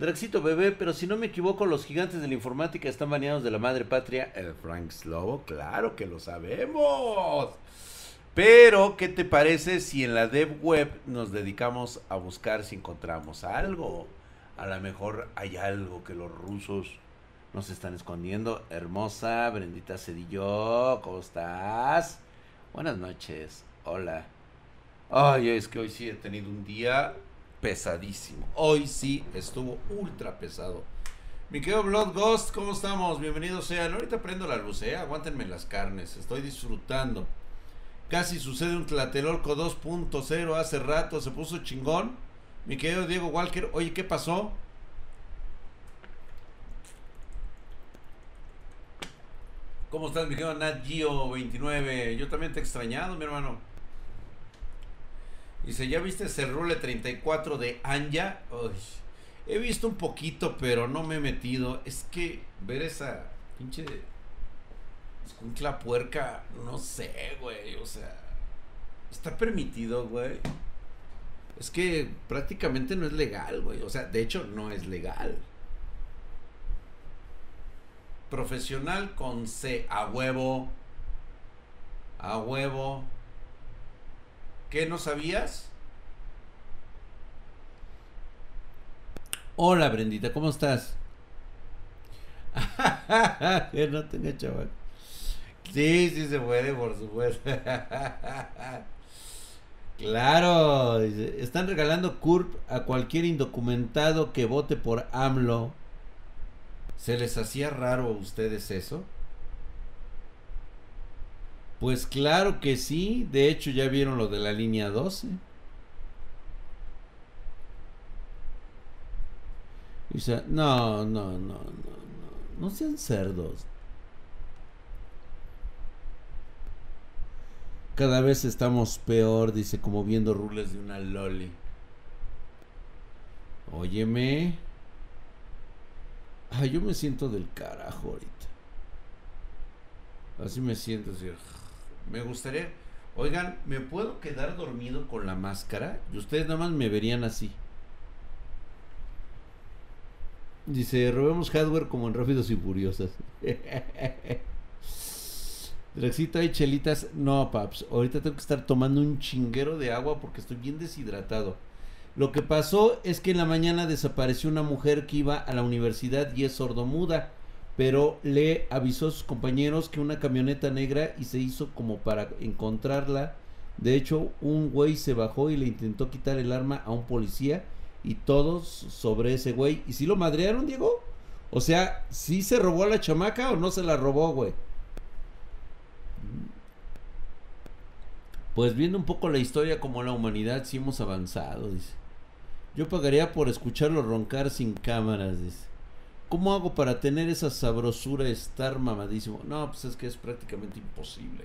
Draxito bebé, pero si no me equivoco, los gigantes de la informática están baneados de la madre patria. El Frank Slobo, claro que lo sabemos. Pero, ¿qué te parece si en la dev web nos dedicamos a buscar si encontramos algo? A lo mejor hay algo que los rusos nos están escondiendo. Hermosa, Brendita Cedillo, ¿cómo estás? Buenas noches, hola. Ay, es que hoy sí he tenido un día pesadísimo. Hoy sí estuvo ultra pesado. Mi querido Blood Ghost, ¿cómo estamos? Bienvenidos sean. Ahorita prendo la luz, ¿eh? Aguántenme las carnes. Estoy disfrutando. Casi sucede un Tlatelolco 2.0 hace rato. Se puso chingón. Mi querido Diego Walker, oye, ¿qué pasó? ¿Cómo estás, mi querido Nat Gio 29? Yo también te he extrañado, mi hermano. Dice, ¿ya viste ese rule 34 de Anja? Uy, he visto un poquito, pero no me he metido. Es que ver esa pinche escuincla puerca, no sé, güey. O sea, está permitido, güey. Es que prácticamente no es legal, güey. O sea, de hecho, no es legal. Profesional con C, a huevo. A huevo. ¿Qué no sabías? Hola, Brendita, ¿cómo estás? que no tenga chaval. Sí, sí se puede, por supuesto. claro, están regalando CURP a cualquier indocumentado que vote por AMLO. ¿Se les hacía raro a ustedes eso? Pues claro que sí, de hecho ya vieron lo de la línea 12. Dice, no, no, no, no, no, no sean cerdos. Cada vez estamos peor, dice, como viendo rules de una loli. Óyeme. Ay, yo me siento del carajo ahorita. Así me siento, así. Me gustaría. Oigan, ¿me puedo quedar dormido con la máscara? Y ustedes nada más me verían así. Dice, robemos hardware como en Rápidos y Furiosas. Drexito, hay chelitas. No, paps. Ahorita tengo que estar tomando un chinguero de agua porque estoy bien deshidratado. Lo que pasó es que en la mañana desapareció una mujer que iba a la universidad y es sordomuda pero le avisó a sus compañeros que una camioneta negra y se hizo como para encontrarla. De hecho, un güey se bajó y le intentó quitar el arma a un policía y todos sobre ese güey. ¿Y si lo madrearon, Diego? O sea, ¿sí se robó a la chamaca o no se la robó, güey? Pues viendo un poco la historia como la humanidad, sí hemos avanzado, dice. Yo pagaría por escucharlo roncar sin cámaras, dice. ¿Cómo hago para tener esa sabrosura, estar mamadísimo? No, pues es que es prácticamente imposible,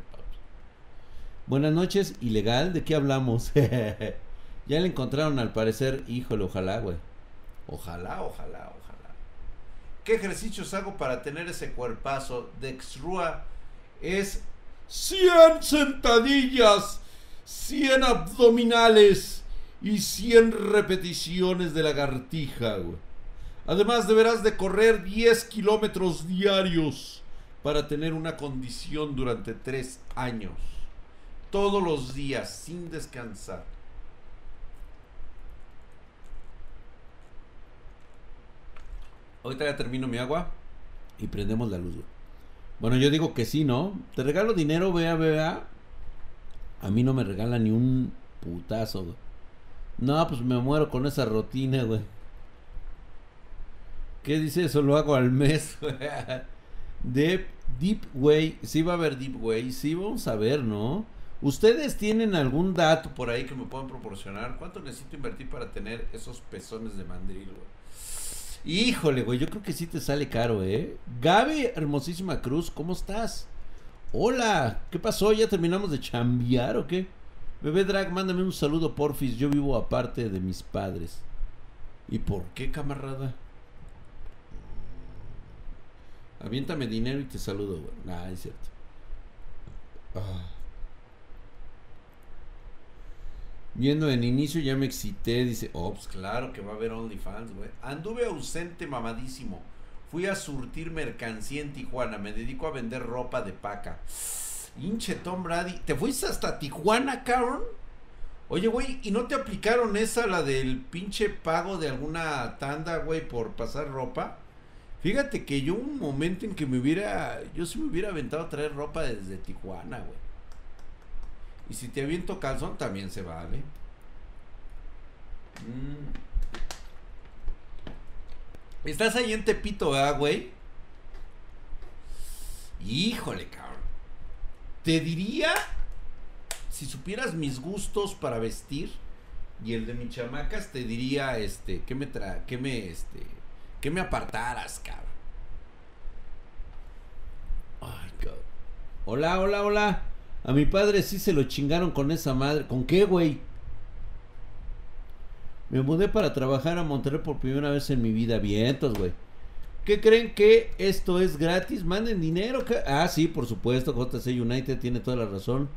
Buenas noches, ilegal, ¿de qué hablamos? ya le encontraron al parecer, híjole, ojalá, güey. Ojalá, ojalá, ojalá. ¿Qué ejercicios hago para tener ese cuerpazo? Dexrua es 100 sentadillas, 100 abdominales y 100 repeticiones de lagartija, güey. Además deberás de correr 10 kilómetros diarios para tener una condición durante 3 años. Todos los días, sin descansar. Ahorita ya termino mi agua y prendemos la luz. Bueno, yo digo que sí, ¿no? Te regalo dinero, vea, vea. A mí no me regala ni un putazo, No, pues me muero con esa rutina, güey. ¿Qué dice eso? Lo hago al mes. de Deep Way. Sí va a haber Deep Way. Sí vamos a ver, ¿no? ¿Ustedes tienen algún dato por ahí que me puedan proporcionar? ¿Cuánto necesito invertir para tener esos pezones de mandril, güey? Híjole, güey, yo creo que sí te sale caro, ¿eh? Gaby, hermosísima Cruz, ¿cómo estás? Hola, ¿qué pasó? ¿Ya terminamos de chambear o qué? Bebé Drag, mándame un saludo, porfis. Yo vivo aparte de mis padres. ¿Y por qué, camarada? Aviéntame dinero y te saludo, güey. Nah, es cierto. Ah. Viendo en inicio ya me excité, dice, oh, claro que va a haber OnlyFans, güey. Anduve ausente mamadísimo. Fui a surtir mercancía en Tijuana, me dedico a vender ropa de paca. Hinche Tom Brady, ¿te fuiste hasta Tijuana, cabrón? Oye, güey, ¿y no te aplicaron esa, la del pinche pago de alguna tanda, güey, por pasar ropa? Fíjate que yo un momento en que me hubiera, yo sí me hubiera aventado a traer ropa desde Tijuana, güey. Y si te aviento calzón, también se vale. Mm. Estás ahí en Tepito, ¿verdad, güey? Híjole, cabrón. Te diría, si supieras mis gustos para vestir y el de mis chamacas, te diría, este, que me tra, que me, este, que me apartaras, cabrón. Ay, cabrón. Hola, hola, hola. A mi padre sí se lo chingaron con esa madre. ¿Con qué, güey? Me mudé para trabajar a Monterrey por primera vez en mi vida. Vientos, güey. ¿Qué creen que esto es gratis? Manden dinero. Ah, sí, por supuesto. JC United tiene toda la razón.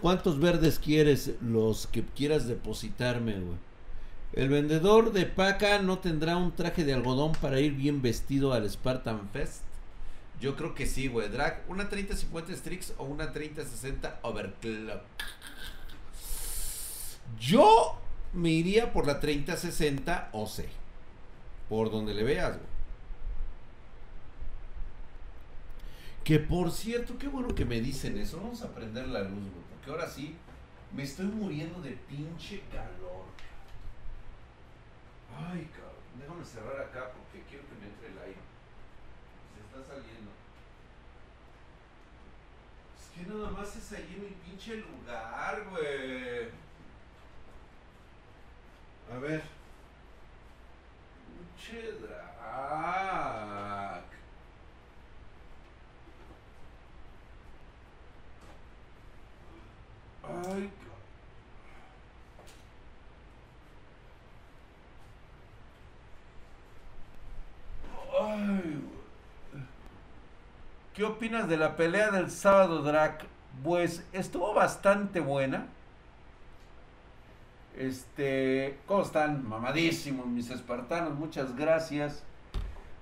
¿Cuántos verdes quieres? Los que quieras depositarme, güey. El vendedor de paca no tendrá un traje de algodón para ir bien vestido al Spartan Fest. Yo creo que sí, güey. Drag, una 30-50 Strix o una 30-60 Overclock. Yo me iría por la 30-60 OC. Por donde le veas, güey. Que por cierto, qué bueno que me dicen eso. Vamos a prender la luz, güey. Porque ahora sí me estoy muriendo de pinche calor. Ay, cabrón. Déjame cerrar acá porque quiero que me entre el aire. Se está saliendo. Es que nada más es ahí en mi pinche lugar, güey. A ver. Pinche drag. Ay, Ay, ¿Qué opinas de la pelea del sábado, Drac? Pues estuvo bastante buena. Este, ¿cómo están? Mamadísimos mis espartanos, muchas gracias.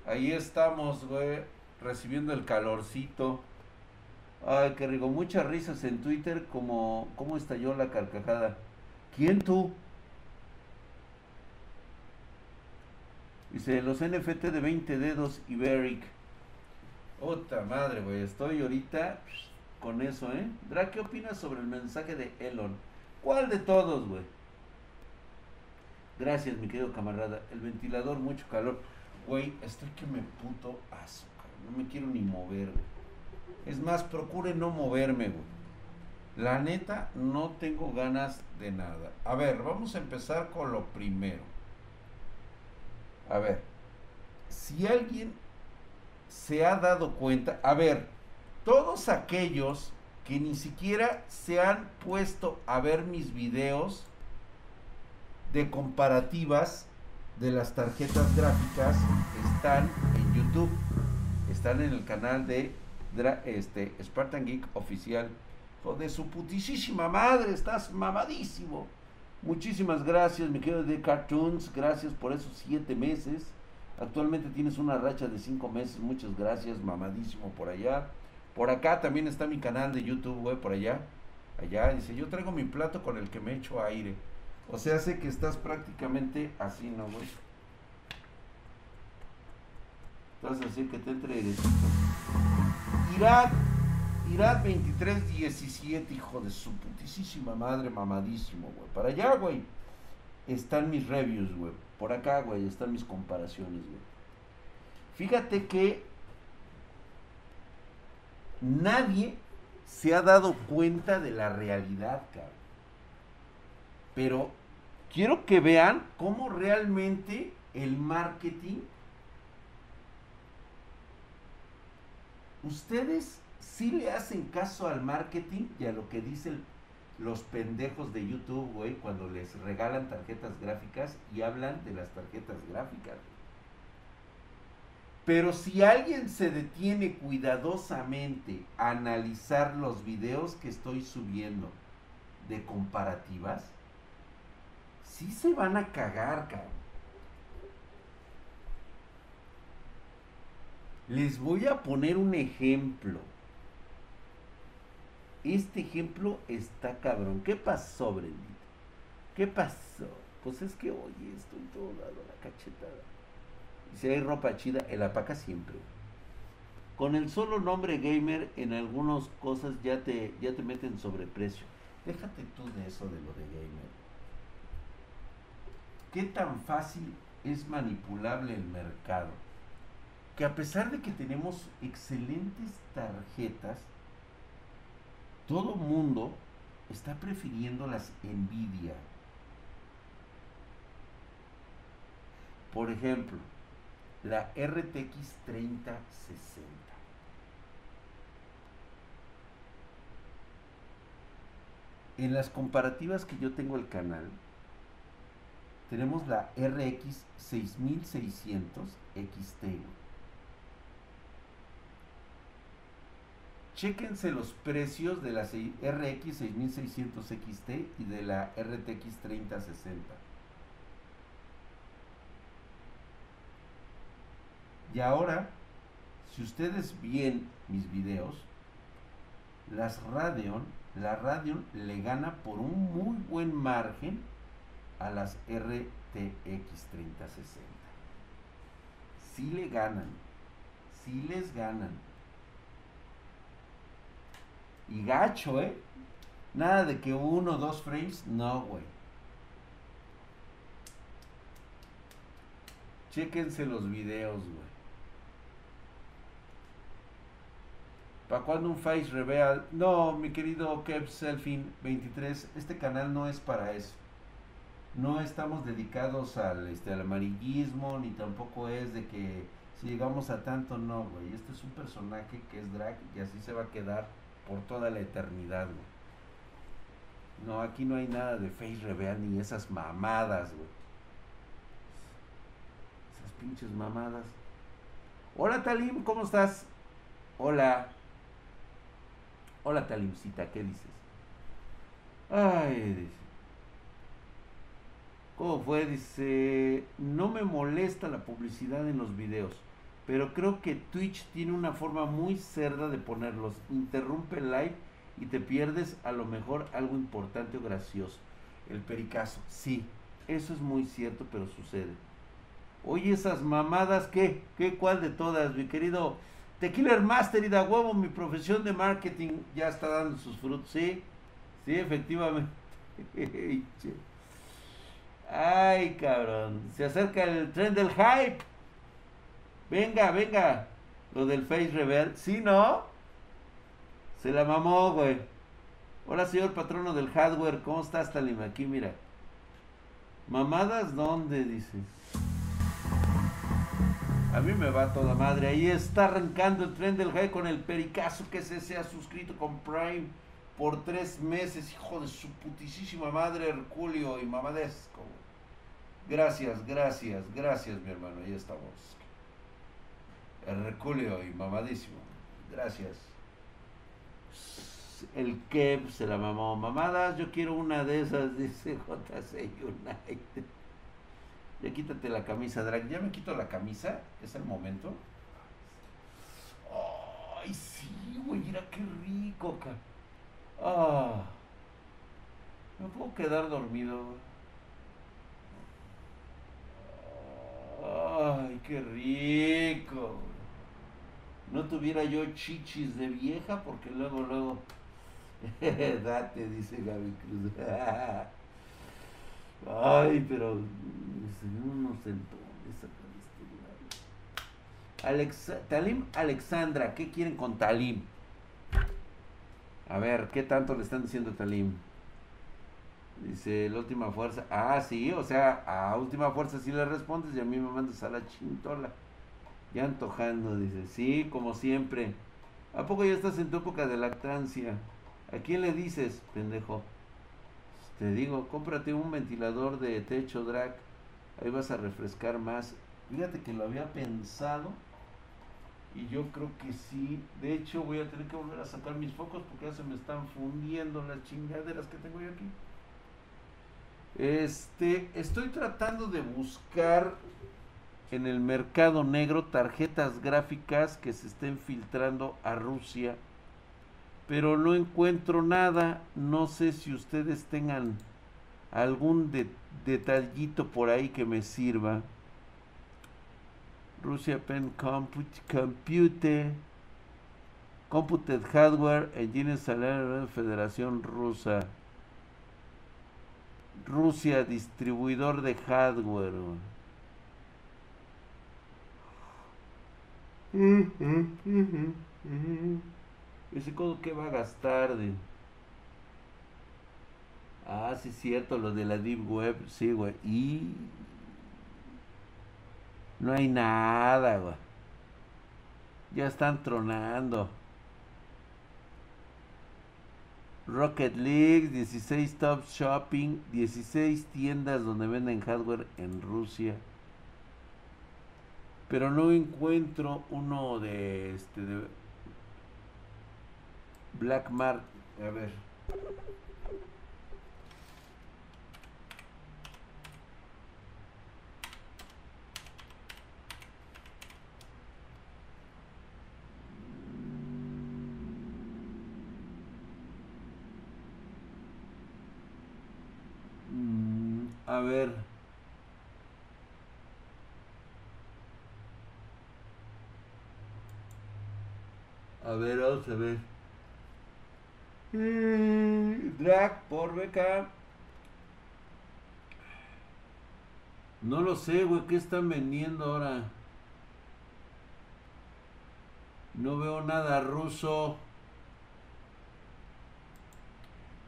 Ahí estamos, güey, recibiendo el calorcito. Ay, qué rico. Muchas risas en Twitter como cómo estalló la carcajada. ¿Quién tú? Dice, los NFT de 20 dedos Iberic. Puta madre, güey. Estoy ahorita con eso, ¿eh? Dra, ¿qué opinas sobre el mensaje de Elon? ¿Cuál de todos, güey? Gracias, mi querido camarada. El ventilador, mucho calor. Güey, estoy que me puto azúcar. No me quiero ni mover, güey. Es más, procure no moverme, güey. La neta, no tengo ganas de nada. A ver, vamos a empezar con lo primero. A ver, si alguien se ha dado cuenta, a ver, todos aquellos que ni siquiera se han puesto a ver mis videos de comparativas de las tarjetas gráficas están en YouTube, están en el canal de este, Spartan Geek oficial. de su putísima madre, estás mamadísimo. Muchísimas gracias, mi querido de Cartoons. Gracias por esos siete meses. Actualmente tienes una racha de cinco meses. Muchas gracias, mamadísimo por allá. Por acá también está mi canal de YouTube, güey, por allá. Allá dice, yo traigo mi plato con el que me echo aire. O sea, sé que estás prácticamente así, ¿no, güey? Estás así que te entre Irak Irak 2317, hijo de su putísima madre, mamadísimo, güey. Para allá, güey, están mis reviews, güey. Por acá, güey, están mis comparaciones, güey. Fíjate que nadie se ha dado cuenta de la realidad, cabrón. Pero quiero que vean cómo realmente el marketing... Ustedes si le hacen caso al marketing y a lo que dicen los pendejos de YouTube, güey, cuando les regalan tarjetas gráficas y hablan de las tarjetas gráficas. Pero si alguien se detiene cuidadosamente a analizar los videos que estoy subiendo de comparativas, sí se van a cagar, cabrón. Les voy a poner un ejemplo. Este ejemplo está cabrón. ¿Qué pasó, Brendita? ¿Qué pasó? Pues es que, oye, estoy todo lado la cachetada. Y si hay ropa chida, el apaca siempre. Con el solo nombre gamer, en algunas cosas ya te, ya te meten sobreprecio. Déjate tú de eso de lo de gamer. ¿Qué tan fácil es manipulable el mercado? Que a pesar de que tenemos excelentes tarjetas, todo mundo está prefiriendo las Nvidia. Por ejemplo, la RTX 3060. En las comparativas que yo tengo el canal, tenemos la RX 6600 XT. Chéquense los precios de la RX 6600 XT y de la RTX 3060. Y ahora, si ustedes ven mis videos, las Radeon, la Radeon le gana por un muy buen margen a las RTX 3060. Si le ganan, si les ganan. Y gacho, ¿eh? Nada de que uno o dos frames, no, güey. Chéquense los videos, güey. ¿Para cuando un face reveal? No, mi querido Kev Selfin 23, este canal no es para eso. No estamos dedicados al, este, al amarillismo, ni tampoco es de que si llegamos a tanto, no, güey. Este es un personaje que es drag y así se va a quedar por toda la eternidad, güey. No, aquí no hay nada de face reveal ni esas mamadas, güey. Esas pinches mamadas. Hola Talim, ¿cómo estás? Hola. Hola Talimcita, ¿qué dices? Ay, dice. ¿Cómo fue? Dice, no me molesta la publicidad en los videos, pero creo que Twitch tiene una forma muy cerda de ponerlos. Interrumpe el live y te pierdes a lo mejor algo importante o gracioso. El pericazo, sí, eso es muy cierto, pero sucede. Oye, esas mamadas, ¿qué? ¿Qué? ¿Cuál de todas, mi querido Tequila Master y da huevo, mi profesión de marketing ya está dando sus frutos. Sí, sí, efectivamente. Ay, cabrón. Se acerca el tren del hype. Venga, venga. Lo del Face Rebel. ¿Sí, no? Se la mamó, güey. Hola, señor patrono del hardware. ¿Cómo estás, Talim? Aquí, mira. ¿Mamadas dónde? Dice. A mí me va toda madre. Ahí está arrancando el tren del high con el pericazo que se, ha suscrito con Prime por tres meses. Hijo de su putísima madre, Herculio y Mamadesco. Gracias, gracias, gracias, mi hermano. Ahí estamos. Herculio y mamadísimo. Gracias. El Kev se la mamó. Mamadas, yo quiero una de esas, dice JC United. Ya quítate la camisa, Drag. Ya me quito la camisa. Es el momento. Ay, sí, güey. Mira qué rico, ca. Ah. Me puedo quedar dormido. Ay, qué rico. No tuviera yo chichis de vieja porque luego, luego. Date, dice Gaby Cruz. Ay, pero no sé Alex, Talim Alexandra, ¿qué quieren con Talim? A ver, ¿qué tanto le están diciendo a Talim? Dice, la última fuerza. Ah, sí, o sea, a última fuerza sí le respondes y a mí me mandas a la chintola. Ya antojando, dice, sí, como siempre. ¿A poco ya estás en tu época de lactancia? ¿A quién le dices, pendejo? Te digo, cómprate un ventilador de techo drag. Ahí vas a refrescar más. Fíjate que lo había pensado. Y yo creo que sí. De hecho, voy a tener que volver a sacar mis focos porque ya se me están fundiendo las chingaderas que tengo yo aquí. Este, estoy tratando de buscar en el mercado negro tarjetas gráficas que se estén filtrando a Rusia, pero no encuentro nada. No sé si ustedes tengan algún detallito por ahí que me sirva. Rusia Pen Compute, Compute Computed Hardware Engine Salario Federación Rusa. Rusia, distribuidor de hardware. Ese codo que va a gastar de... Ah, sí cierto, lo de la Deep Web, sí, güey. Y... No hay nada, güey. Ya están tronando. Rocket League, 16 Top Shopping, 16 tiendas donde venden hardware en Rusia. Pero no encuentro uno de este de Black A ver. A ver. A ver, vamos a ver. Mm, drag por beca. No lo sé, güey. ¿Qué están vendiendo ahora? No veo nada ruso.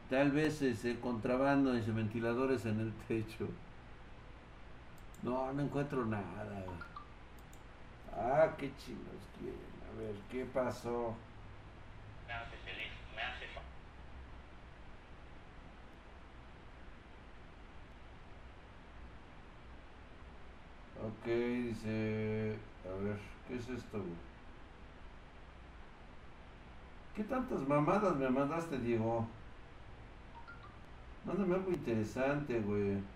Tal vez ese contrabando de ventiladores en el techo. No, no encuentro nada. Ah, qué chingos quieren. A ver, ¿qué pasó? Me hace feliz, me hace Ok, dice... A ver, ¿qué es esto, ¿Qué tantas mamadas me mandaste, Diego? Mándame algo interesante, güey.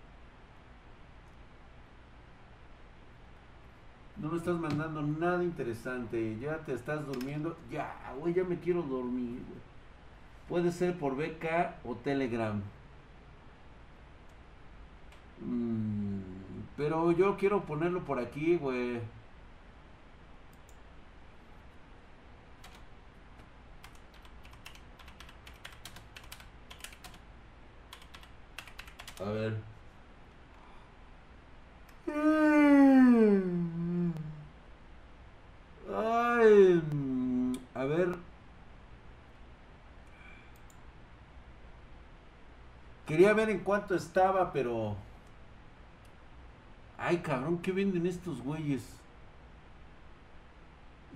No me estás mandando nada interesante. Ya te estás durmiendo. Ya, güey, ya me quiero dormir. Puede ser por beca o Telegram. Mm, pero yo quiero ponerlo por aquí, güey. A ver. Ay, a ver. Quería ver en cuánto estaba, pero... Ay, cabrón, ¿qué venden estos güeyes?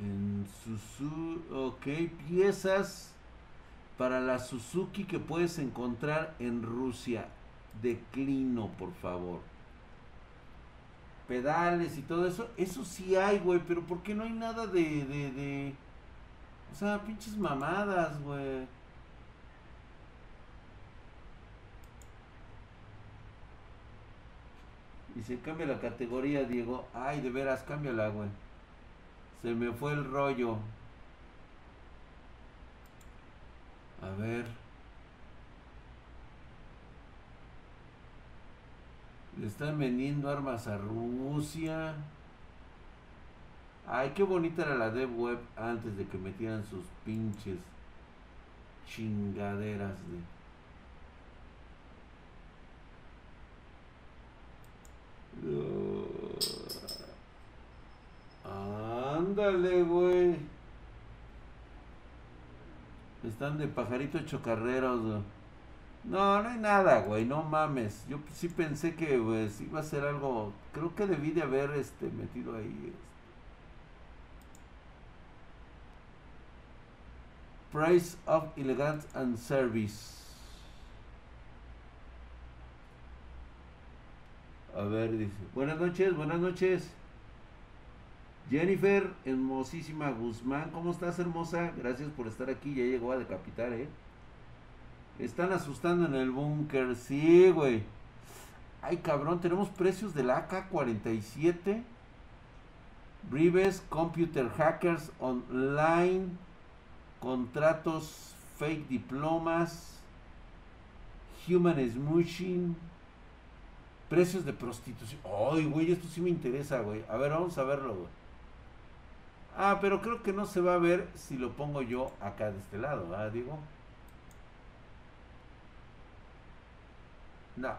En Suzuki... Ok, piezas para la Suzuki que puedes encontrar en Rusia declino, por favor. Pedales y todo eso, eso sí hay, güey, pero ¿por qué no hay nada de, de... O sea, pinches mamadas, güey. Y se cambia la categoría, Diego. Ay, de veras, cámbiala, güey. Se me fue el rollo. A ver. Le están vendiendo armas a Rusia. Ay, qué bonita era la dev web antes de que metieran sus pinches chingaderas de... ándale, güey. Están de pajarito chocarreros, no, no hay nada, güey, no mames. Yo sí pensé que pues, iba a ser algo. Creo que debí de haber este, metido ahí. Este. Price of Elegance and Service. A ver, dice. Buenas noches, buenas noches. Jennifer, hermosísima Guzmán, ¿cómo estás, hermosa? Gracias por estar aquí. Ya llegó a decapitar, ¿eh? Están asustando en el búnker, sí, güey. Ay, cabrón, tenemos precios de la AK-47. Rives, Computer Hackers Online, contratos fake diplomas, Human Smooching, precios de prostitución. Ay, güey, esto sí me interesa, güey. A ver, vamos a verlo, güey. Ah, pero creo que no se va a ver si lo pongo yo acá de este lado, ¿verdad, digo? No.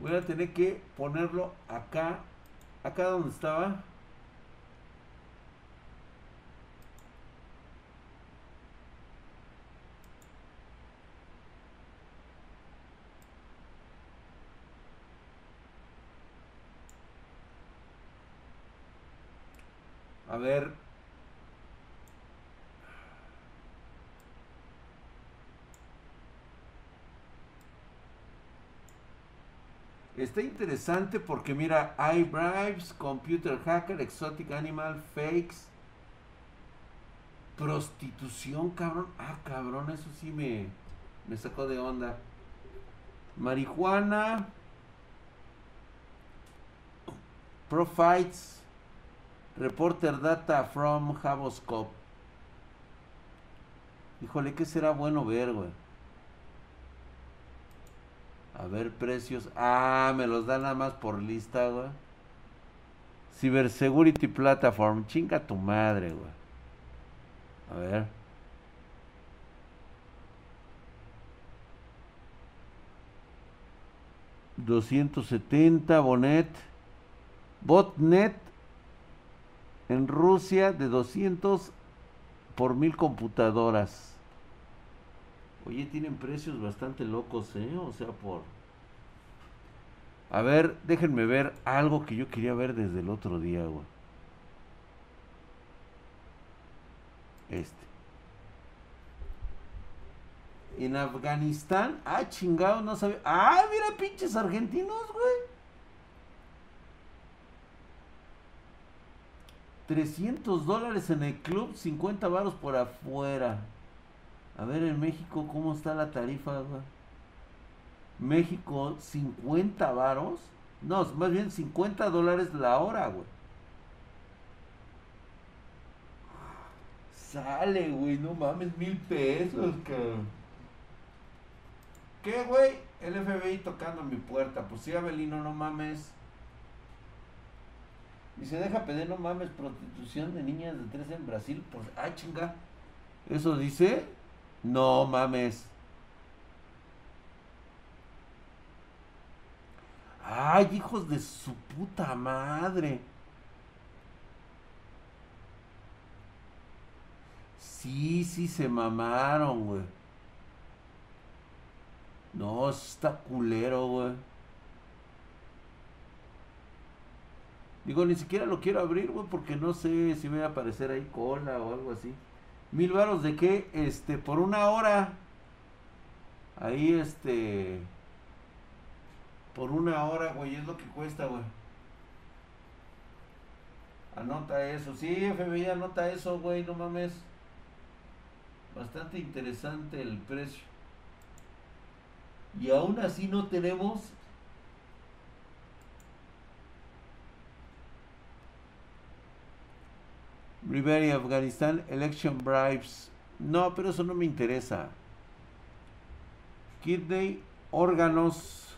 Voy a tener que ponerlo acá, acá donde estaba. A ver. Está interesante porque mira, iBribes, Computer Hacker, Exotic Animal, Fakes, prostitución, cabrón. Ah, cabrón, eso sí me, me sacó de onda. Marihuana, Profites, Reporter data from Javoscope. Híjole, ¿qué será bueno ver, güey? A ver, precios. Ah, me los dan nada más por lista, güey. Cybersecurity Platform. Chinga tu madre, güey. A ver. $270 Bonet. Botnet en Rusia de 200 por mil computadoras. Oye, tienen precios bastante locos, ¿eh? O sea, por... A ver, déjenme ver algo que yo quería ver desde el otro día, güey. Este. En Afganistán, ah, chingado, no sabía. Ah, mira, pinches argentinos, güey. 300 dólares en el club, 50 varos por afuera. A ver, en México, ¿cómo está la tarifa, México, 50 varos. No, más bien 50 dólares la hora, güey. Sale, güey, no mames, mil pesos, cabrón. ¿Qué, güey? El FBI tocando mi puerta. Pues sí, Abelino, no mames. Y se deja pedir, no mames, prostitución de niñas de 13 en Brasil. Pues, ah, chinga. ¿Eso dice? No mames. Ay, hijos de su puta madre. Sí, sí, se mamaron, güey. No, está culero, güey. Digo, ni siquiera lo quiero abrir, güey, porque no sé si me va a aparecer ahí cola o algo así. Mil varos de qué? Este, por una hora. Ahí, este. Por una hora, güey, es lo que cuesta, güey. Anota eso. Sí, FBI, anota eso, güey, no mames. Bastante interesante el precio. Y aún así no tenemos Ribery, Afganistán, election bribes. No, pero eso no me interesa. Kidney, órganos,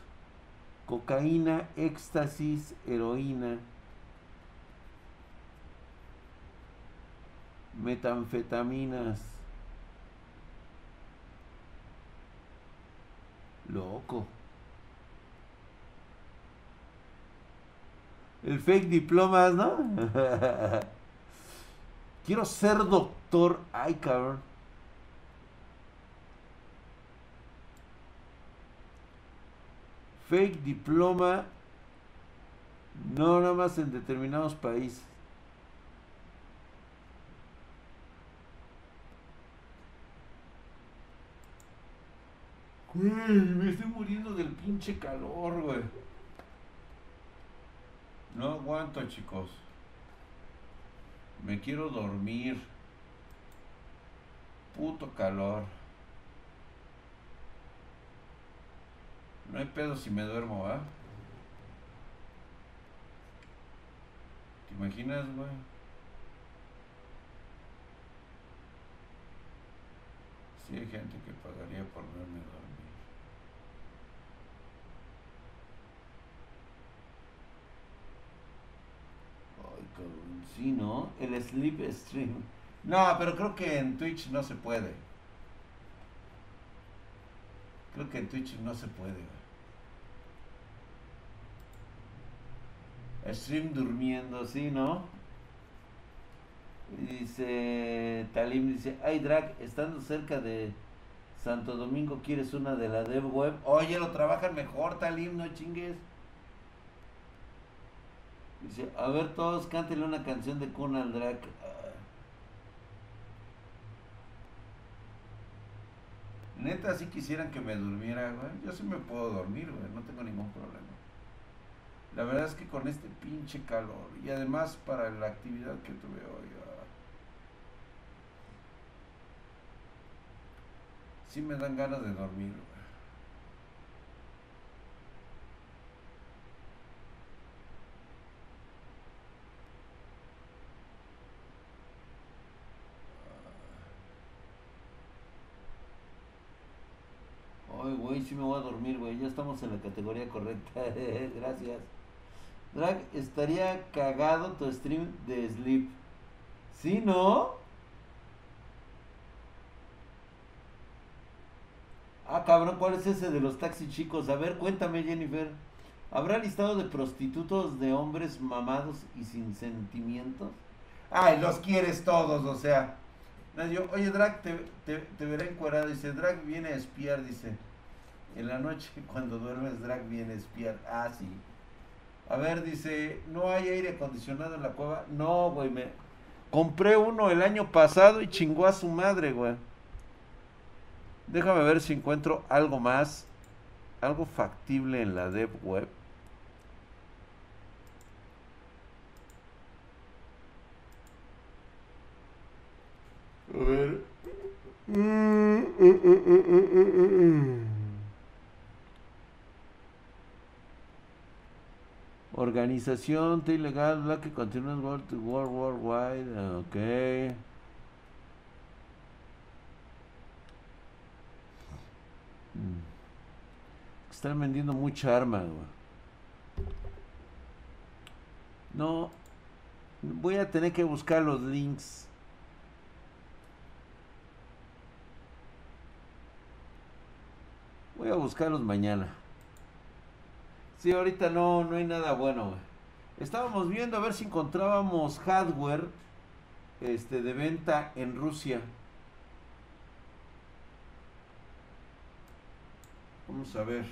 cocaína, éxtasis, heroína, metanfetaminas. Loco. El fake diplomas, ¿no? Quiero ser doctor. Ay, cabrón. Fake diploma. No, nada más en determinados países. me estoy muriendo del pinche calor, güey. No aguanto, chicos. Me quiero dormir. Puto calor. No hay pedo si me duermo, ¿ah? ¿Te imaginas, güey? Sí hay gente que pagaría por verme dormir. Ay, cabrón. Sí, ¿no? El sleep stream. No, pero creo que en Twitch no se puede. Creo que en Twitch no se puede. Stream durmiendo, ¿sí, no? Dice Talim, dice, ay drag, estando cerca de Santo Domingo, ¿quieres una de la Dev Web? Oye, lo trabajan mejor, Talim, no chingues. Dice, a ver todos, cántele una canción de Kunal Drag. Neta, si quisieran que me durmiera, güey. Yo sí me puedo dormir, güey. No tengo ningún problema. La verdad es que con este pinche calor y además para la actividad que tuve hoy, ah, sí me dan ganas de dormir. Güey. Sí me voy a dormir, güey. Ya estamos en la categoría correcta. Gracias. Drag, estaría cagado tu stream de Sleep. ¿Sí, no? Ah, cabrón, ¿cuál es ese de los taxis chicos? A ver, cuéntame, Jennifer. ¿Habrá listado de prostitutos de hombres mamados y sin sentimientos? Ay, los quieres todos, o sea. oye, Drag, te veré encuadrado. Dice, Drag viene a espiar, dice. En la noche, cuando duermes, Drag viene espiar. Ah, sí. A ver, dice, ¿no hay aire acondicionado en la cueva? No, güey, me compré uno el año pasado y chingó a su madre, güey. Déjame ver si encuentro algo más, algo factible en la dev web. A ver. Mm, mm, mm, Organización ilegal, la que continúa World, World Worldwide, ok. Mm. Están vendiendo mucha arma, No, voy a tener que buscar los links. Voy a buscarlos mañana. Sí, ahorita no, no hay nada bueno. Estábamos viendo a ver si encontrábamos hardware este, de venta en Rusia. Vamos a ver.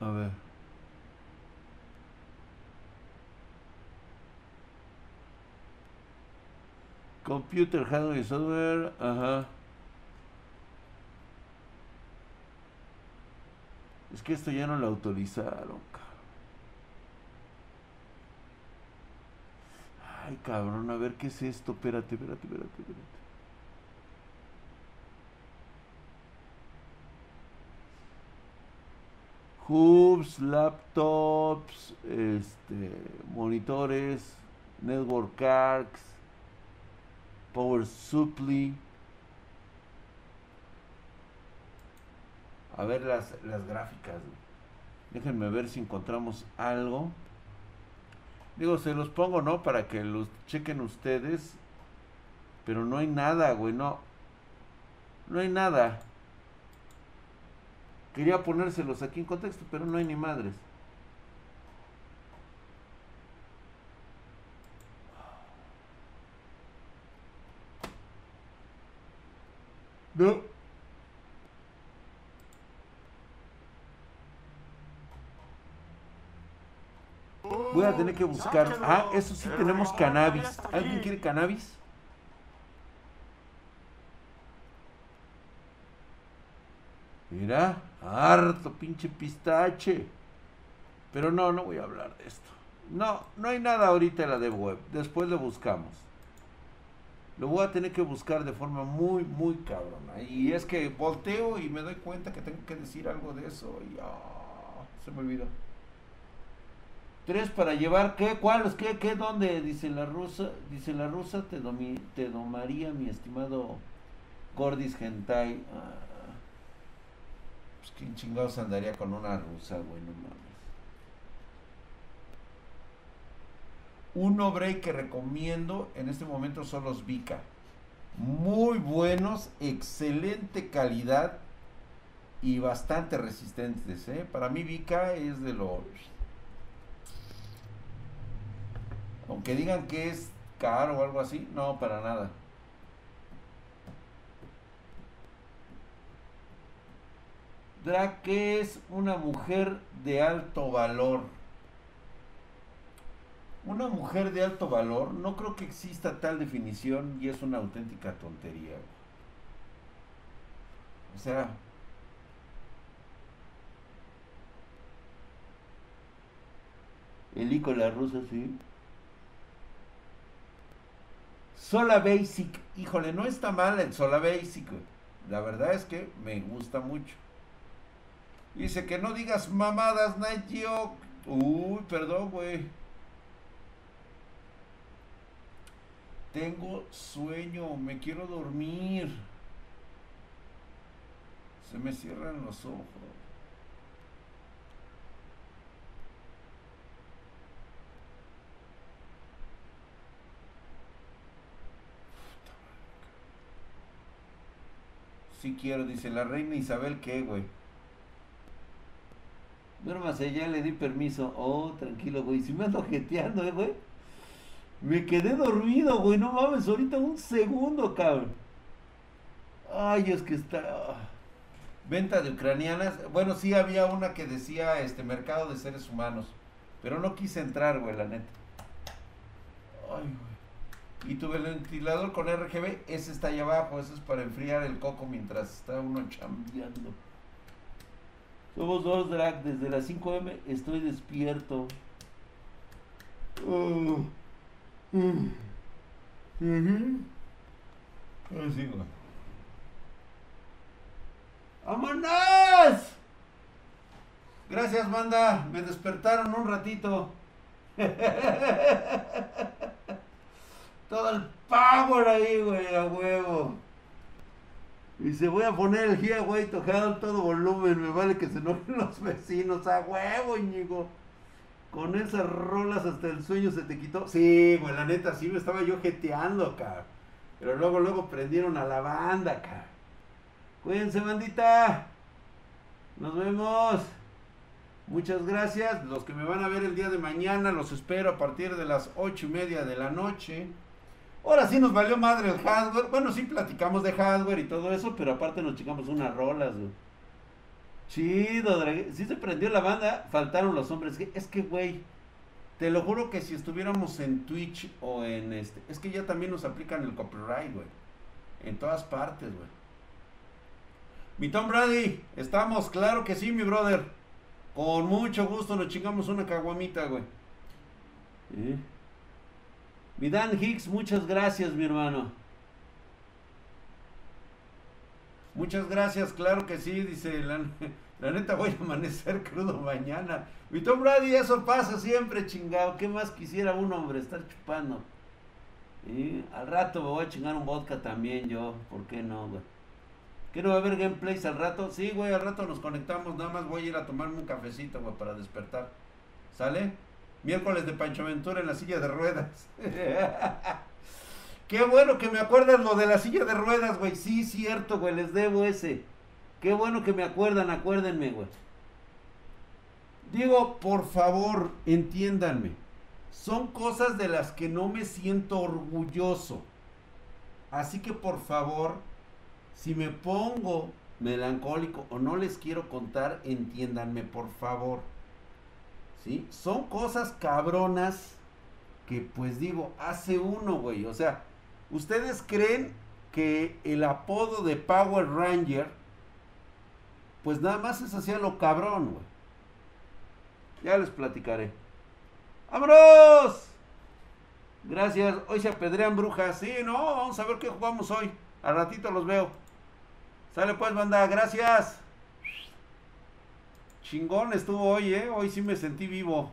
A ver. Computer, hardware y software. Ajá. Es que esto ya no lo autorizaron. Ay, cabrón, a ver qué es esto. Espérate, espérate, espérate, espérate. Hubs, laptops, este, monitores, network cards, Power Supply. A ver las, las gráficas. Déjenme ver si encontramos algo. Digo, se los pongo, ¿no? Para que los chequen ustedes. Pero no hay nada, güey, no. No hay nada. Quería ponérselos aquí en contexto, pero no hay ni madres. ¿No? Voy a tener que buscar. Ah, eso sí tenemos cannabis. ¿Alguien quiere cannabis? Mira, harto pinche pistache. Pero no, no voy a hablar de esto. No, no hay nada ahorita en la de web. Después lo buscamos. Lo voy a tener que buscar de forma muy, muy cabrona. Y es que volteo y me doy cuenta que tengo que decir algo de eso. Y ah, se me olvidó. Tres para llevar, ¿qué? ¿Cuáles? ¿Qué? ¿Qué? ¿Dónde? Dice la rusa, dice la rusa, te, te domaría mi estimado Gordis Gentai. Ah, pues quién chingados andaría con una rusa, güey, no mames. Un no break que recomiendo en este momento son los Vika. Muy buenos, excelente calidad y bastante resistentes. ¿eh? Para mí Vika es de los Aunque digan que es caro o algo así, no, para nada. Drake es una mujer de alto valor. Una mujer de alto valor, no creo que exista tal definición y es una auténtica tontería. O sea, el la rusa, sí. Sola Basic, híjole, no está mal el Sola Basic, La verdad es que me gusta mucho. Dice que no digas mamadas, Night Uy, perdón, güey. Tengo sueño, me quiero dormir. Se me cierran los ojos. Sí quiero, dice la reina Isabel, ¿qué, güey? Duérmase, ya le di permiso. Oh, tranquilo, güey. Si me ando jeteando, ¿eh, güey? Me quedé dormido, güey. No mames, ahorita un segundo, cabrón. Ay, es que está. Ah. Venta de ucranianas. Bueno, sí había una que decía este mercado de seres humanos. Pero no quise entrar, güey, la neta. Ay, güey. Y el ventilador con RGB, ese está ahí abajo, ese es para enfriar el coco mientras está uno chambeando. Somos dos drag, desde las 5M estoy despierto. Uh, uh, Así, ¡Vámonos! Gracias, banda. Me despertaron un ratito. Todo el power ahí, güey, a huevo. Y se voy a poner el Here güey, tocado todo volumen. Me vale que se enojen los vecinos. A huevo, Íñigo. Con esas rolas hasta el sueño se te quitó. Sí, güey, la neta, sí me estaba yo jeteando, cabrón. Pero luego, luego prendieron a la banda, cabrón. Cuídense, bandita. Nos vemos. Muchas gracias. Los que me van a ver el día de mañana, los espero a partir de las ocho y media de la noche. Ahora sí nos valió madre el hardware. Bueno, sí platicamos de hardware y todo eso, pero aparte nos chicamos unas rolas, güey. Chido, sí se prendió la banda, faltaron los hombres. Es que, güey, te lo juro que si estuviéramos en Twitch o en este, es que ya también nos aplican el copyright, güey. En todas partes, güey. Mi Tom Brady, estamos, claro que sí, mi brother. Con mucho gusto nos chingamos una caguamita, güey. ¿Eh? Mi Dan Hicks, muchas gracias, mi hermano. Muchas gracias, claro que sí, dice la, neta voy a amanecer crudo mañana. Mi Tom Brady, eso pasa siempre, chingado. ¿Qué más quisiera un hombre estar chupando? Al rato me voy a chingar un vodka también yo, ¿por qué no, güey? ¿Qué no va a haber gameplays al rato? Sí, güey, al rato nos conectamos, nada más voy a ir a tomarme un cafecito, güey, para despertar. ¿Sale? Miércoles de Pancho Ventura en la silla de ruedas. Qué bueno que me acuerdan lo de la silla de ruedas, güey. Sí, cierto, güey, les debo ese. Qué bueno que me acuerdan, acuérdenme, güey. Digo, por favor, entiéndanme. Son cosas de las que no me siento orgulloso. Así que por favor, si me pongo melancólico o no les quiero contar, entiéndanme, por favor. Son cosas cabronas que pues digo, hace uno, güey. O sea, ¿ustedes creen que el apodo de Power Ranger pues nada más es hacía lo cabrón, güey. Ya les platicaré. ¡Vámonos! Gracias. Hoy se apedrean brujas. Sí, no, vamos a ver qué jugamos hoy. Al ratito los veo. Sale pues, banda. Gracias. Chingón estuvo hoy, ¿eh? Hoy sí me sentí vivo.